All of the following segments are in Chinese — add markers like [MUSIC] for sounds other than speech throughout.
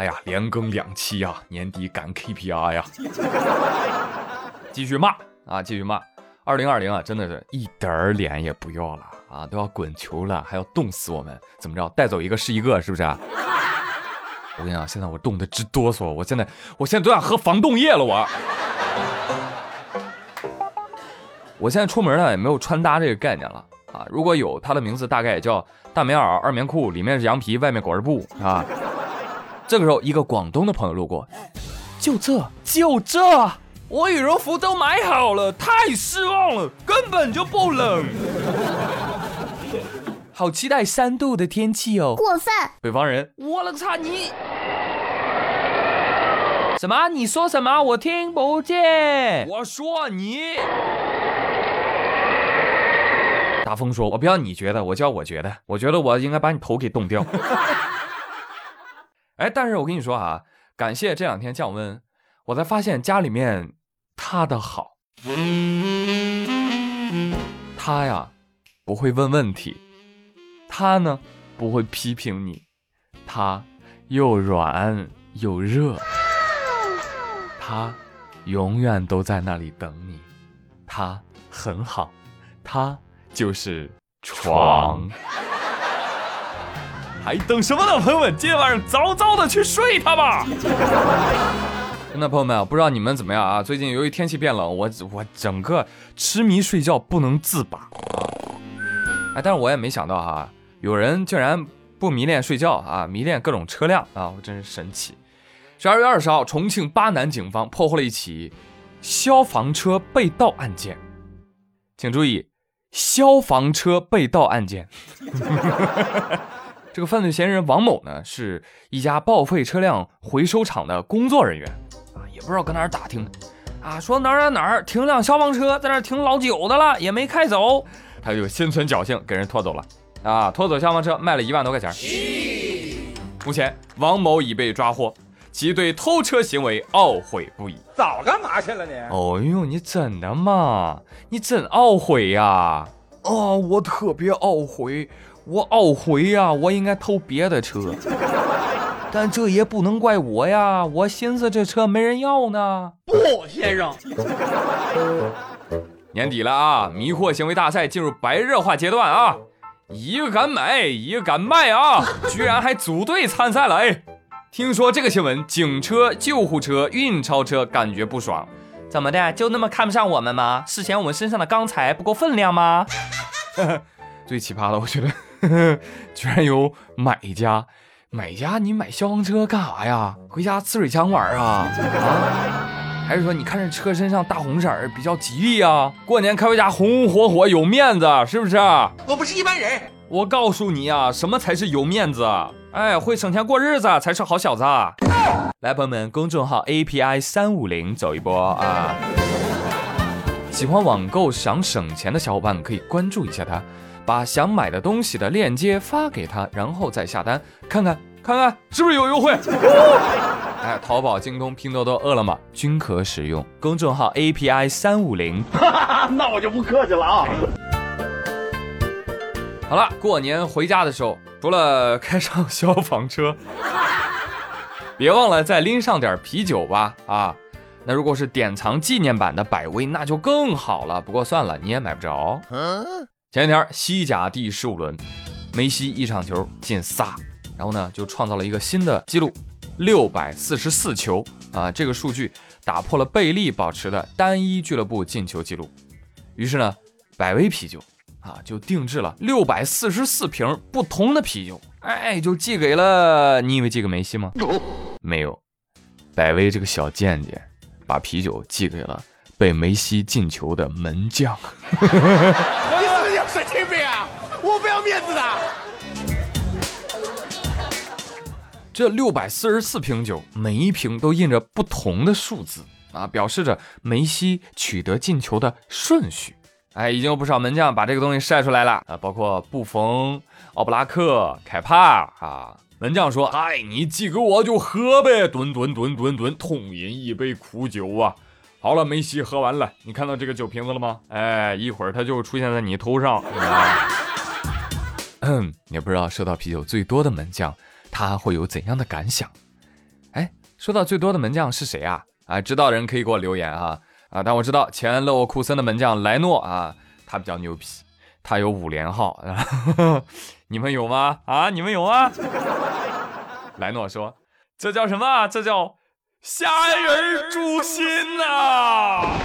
哎呀，连更两期呀，年底赶 KPI 呀，[LAUGHS] 继续骂啊，继续骂。二零二零啊，真的是一点儿脸也不要了啊，都要滚球了，还要冻死我们，怎么着？带走一个是一个，是不是啊？[LAUGHS] 我跟你讲，现在我冻得直哆嗦，我现在我现在都想喝防冻液了，我。我现在出门呢也没有穿搭这个概念了啊，如果有，它的名字大概也叫大棉袄、二棉裤，里面是羊皮，外面裹着布啊。这个时候，一个广东的朋友路过，就这就这，我羽绒服都买好了，太失望了，根本就不冷。[LAUGHS] 好期待三度的天气哦！过分！北方人，我了个擦你！什么？你说什么？我听不见。我说你。大风说：“我不要你觉得，我叫我觉得，我觉得我应该把你头给冻掉。[LAUGHS] ”哎，但是我跟你说啊，感谢这两天降温，我才发现家里面他的好。他呀，不会问问题。他呢，不会批评你，他又软又热，他永远都在那里等你，他很好，他就是床，还等什么呢，朋友们？今天晚上早早的去睡他吧。[LAUGHS] 真的朋友们啊，不知道你们怎么样啊？最近由于天气变冷，我我整个痴迷睡觉不能自拔。哎，但是我也没想到哈。有人竟然不迷恋睡觉啊，迷恋各种车辆啊，我真是神奇。十二月二十号，重庆巴南警方破获了一起消防车被盗案件，请注意，消防车被盗案件。[LAUGHS] 这个犯罪嫌疑人王某呢，是一家报废车辆回收厂的工作人员啊，也不知道搁哪儿打听的啊，说哪儿哪儿哪儿停辆消防车，在那儿停老久的了，也没开走，他就心存侥幸给人拖走了。啊！拖走消防车卖了一万多块钱。目前，王某已被抓获，其对偷车行为懊悔不已。早干嘛去了你？哦呦，你真的嘛？你真懊悔呀？哦，我特别懊悔，我懊悔呀！我应该偷别的车，[LAUGHS] 但这也不能怪我呀！我寻思这车没人要呢。不，先生。[LAUGHS] 年底了啊！迷惑行为大赛进入白热化阶段啊！一个敢买，一个敢卖啊！居然还组队参赛了哎！听说这个新闻，警车、救护车、运钞车感觉不爽，怎么的？就那么看不上我们吗？是嫌我们身上的钢材不够分量吗？[LAUGHS] 最奇葩的，我觉得，[LAUGHS] 居然有买家，买家，你买消防车干啥呀？回家呲水枪玩啊？啊？还是说你看这车身上大红色儿比较吉利啊？过年开回家红红火火有面子，是不是？我不是一般人。我告诉你啊，什么才是有面子？哎，会省钱过日子才是好小子。来，朋友们，公众号 API 三五零走一波啊！喜欢网购想省钱的小伙伴可以关注一下他，把想买的东西的链接发给他，然后再下单，看看看看是不是有优惠。哎，淘宝、京东、拼多多、饿了么均可使用。公众号 API 三五零。[LAUGHS] 那我就不客气了啊。[LAUGHS] 好了，过年回家的时候，除了开上消防车，别忘了再拎上点啤酒吧。啊，那如果是典藏纪念版的百威，那就更好了。不过算了，你也买不着。前几天西甲第十五轮，梅西一场球进仨，然后呢就创造了一个新的纪录。六百四十四球啊，这个数据打破了贝利保持的单一俱乐部进球记录。于是呢，百威啤酒啊就定制了六百四十四瓶不同的啤酒，哎，就寄给了你以为寄给梅西吗？没有，百威这个小贱贱把啤酒寄给了被梅西进球的门将。[LAUGHS] 你是不是有神经病啊？我不要面子的。这六百四十四瓶酒，每一瓶都印着不同的数字啊，表示着梅西取得进球的顺序。哎，已经有不少门将把这个东西晒出来了啊，包括布冯、奥布拉克、凯帕啊。门将说：“哎，你寄给我就喝呗，吨吨吨吨吨，痛饮一杯苦酒啊！”好了，梅西喝完了，你看到这个酒瓶子了吗？哎，一会儿它就出现在你头上。嗯 [CLEARS THROAT] 也不知道收到啤酒最多的门将。他会有怎样的感想？哎，收到最多的门将是谁啊？啊，知道的人可以给我留言啊啊！但我知道前勒沃库森的门将莱诺啊，他比较牛皮，他有五连号，[LAUGHS] 你们有吗？啊，你们有吗？[LAUGHS] 莱诺说：“这叫什么？这叫虾仁诛心呐！”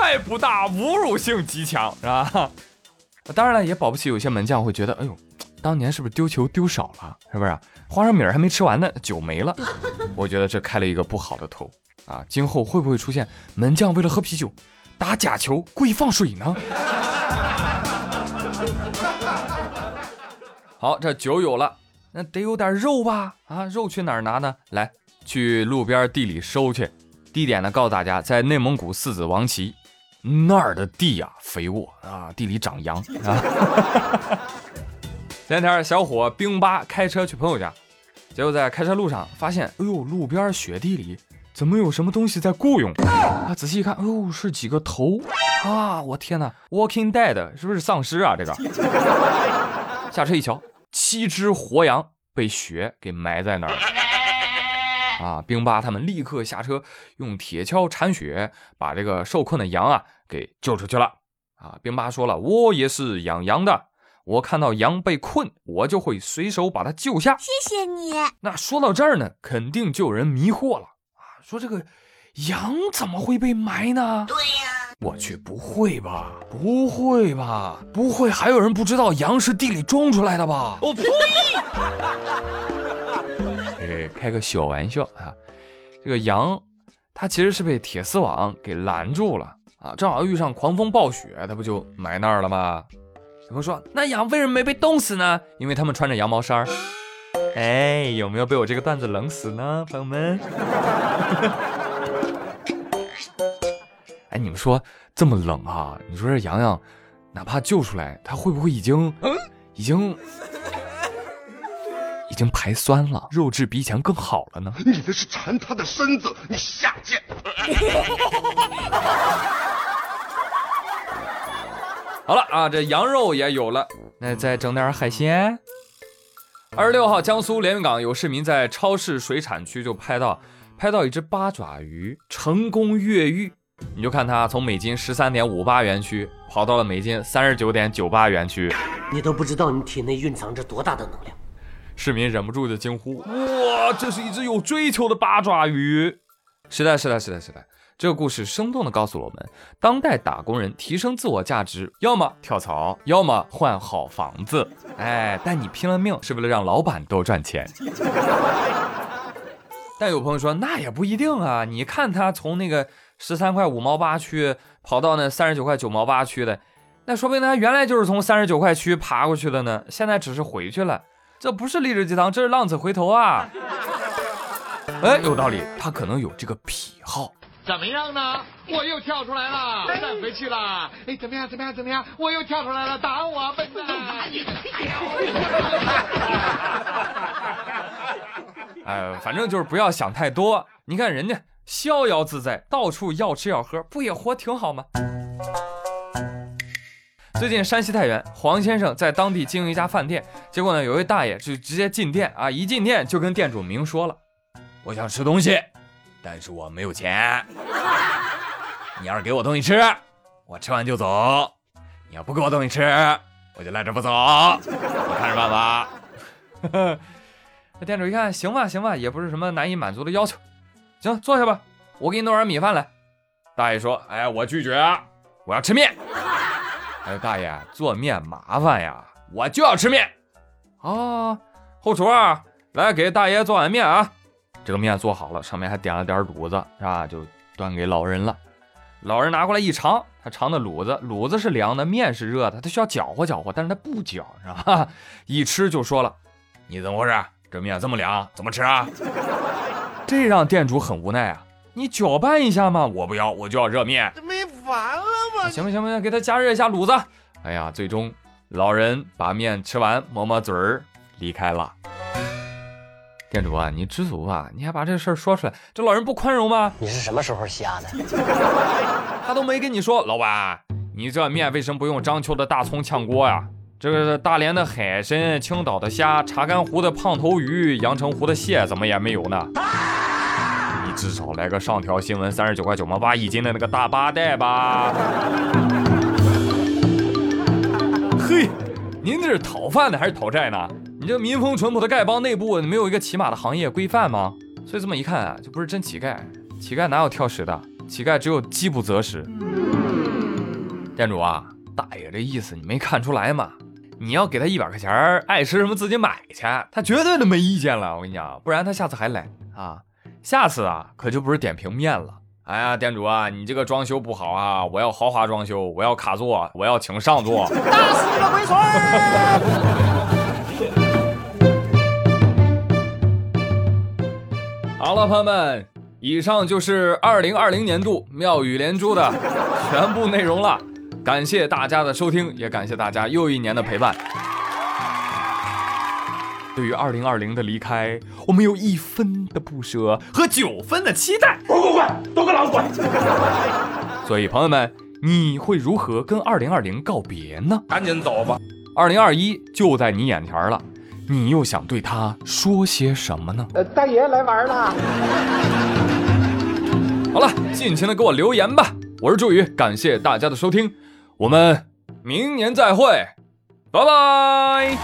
害不大，侮辱性极强，是吧？[LAUGHS] 当然了，也保不齐有些门将会觉得，哎呦，当年是不是丢球丢少了？是不是？花生米还没吃完呢，酒没了。[LAUGHS] 我觉得这开了一个不好的头啊！今后会不会出现门将为了喝啤酒打假球故意放水呢？[LAUGHS] 好，这酒有了，那得有点肉吧？啊，肉去哪儿拿呢？来，去路边地里收去。地点呢，告诉大家，在内蒙古四子王旗那儿的地呀，肥沃啊，地里长羊啊。[LAUGHS] 前天小伙冰巴开车去朋友家，结果在开车路上发现，哎呦，路边雪地里怎么有什么东西在雇佣？啊，仔细一看，哎呦，是几个头啊！我天哪，Walking Dead 是不是丧尸啊？这个 [LAUGHS] 下车一瞧，七只活羊被雪给埋在那儿。啊！兵八他们立刻下车，用铁锹铲雪，把这个受困的羊啊给救出去了。啊！兵八说了：“我也是养羊的，我看到羊被困，我就会随手把它救下。”谢谢你。那说到这儿呢，肯定就有人迷惑了啊！说这个羊怎么会被埋呢？对呀，我去，不会吧？不会吧？不会还有人不知道羊是地里种出来的吧？我呸！[LAUGHS] 开个小玩笑啊，这个羊，它其实是被铁丝网给拦住了啊，正好遇上狂风暴雪，它不就埋那儿了吗？有朋友说，那羊为什么没被冻死呢？因为他们穿着羊毛衫儿。哎，有没有被我这个段子冷死呢，朋友们？哎，你们说这么冷啊？你说这羊羊，哪怕救出来，它会不会已经，已经？已经排酸了，肉质比以前更好了呢。你那是馋他的身子，你下贱！[LAUGHS] 好了啊，这羊肉也有了，那再整点海鲜。二十六号，江苏连云港有市民在超市水产区就拍到，拍到一只八爪鱼成功越狱。你就看它从每斤十三点五八元区跑到了每斤三十九点九八元区，你都不知道你体内蕴藏着多大的能量。市民忍不住的惊呼：“哇，这是一只有追求的八爪鱼！”是的，是的，是的，是的。这个故事生动地告诉了我们，当代打工人提升自我价值，要么跳槽，要么换好房子。哎，但你拼了命是为了让老板多赚钱。但有朋友说，那也不一定啊。你看他从那个十三块五毛八区跑到那三十九块九毛八区的，那说不定他原来就是从三十九块区爬过去的呢，现在只是回去了。这不是励志鸡汤，这是浪子回头啊！[LAUGHS] 哎，有道理，他可能有这个癖好。怎么样呢？我又跳出来了，再回去了。哎，怎么样？怎么样？怎么样？我又跳出来了，打我，笨蛋！哎，反正就是不要想太多。你看人家逍遥自在，到处要吃要喝，不也活挺好吗？最近山西太原黄先生在当地经营一家饭店，结果呢，有位大爷就直接进店啊，一进店就跟店主明说了：“我想吃东西，但是我没有钱。你要是给我东西吃，我吃完就走；你要不给我东西吃，我就赖着不走。我看着办吧。[LAUGHS] ”那店主一看，行吧，行吧，也不是什么难以满足的要求，行，坐下吧，我给你弄碗米饭来。大爷说：“哎，我拒绝，我要吃面。”哎，大爷，做面麻烦呀，我就要吃面。啊，后厨啊，来给大爷做碗面啊。这个面做好了，上面还点了点卤子，是吧？就端给老人了。老人拿过来一尝，他尝的卤子，卤子是凉的，面是热的，他需要搅和搅和，但是他不搅，是吧？[LAUGHS] 一吃就说了：“你怎么回事？这面这么凉，怎么吃啊？”这让店主很无奈啊。你搅拌一下嘛，我不要，我就要热面。这没完了吗？行吧行吧行，给他加热一下卤子。哎呀，最终老人把面吃完，抹抹嘴儿离开了。店主啊，你知足吧，你还把这事儿说出来，这老人不宽容吗？你是什么时候瞎的？[LAUGHS] 他都没跟你说，老板，你这面为什么不用章丘的大葱炝锅呀？这个大连的海参、青岛的虾、查干湖的胖头鱼、阳澄湖的蟹怎么也没有呢？你至少来个上条新闻三十九块九毛八一斤的那个大巴带吧？[LAUGHS] 嘿，您这是讨饭的还是讨债呢？你这民风淳朴的丐帮内部没有一个起码的行业规范吗？所以这么一看啊，就不是真乞丐，乞丐哪有挑食的？乞丐只有饥不择食。店主啊，大爷这意思你没看出来吗？你要给他一百块钱爱吃什么自己买去，他绝对的没意见了。我跟你讲，不然他下次还来啊。下次啊，可就不是点平面了。哎呀，店主啊，你这个装修不好啊，我要豪华装修，我要卡座，我要请上座。打死你个龟孙！好了，朋友们，以上就是二零二零年度妙语连珠的 [LAUGHS] 全部内容了。感谢大家的收听，也感谢大家又一年的陪伴。对于二零二零的离开，我们有一分的不舍和九分的期待。滚滚滚，都给老子滚！所以，朋友们，你会如何跟二零二零告别呢？赶紧走吧。二零二一就在你眼前了，你又想对他说些什么呢？呃，大爷来玩了。好了，尽情的给我留言吧。我是朱宇，感谢大家的收听，我们明年再会，拜拜。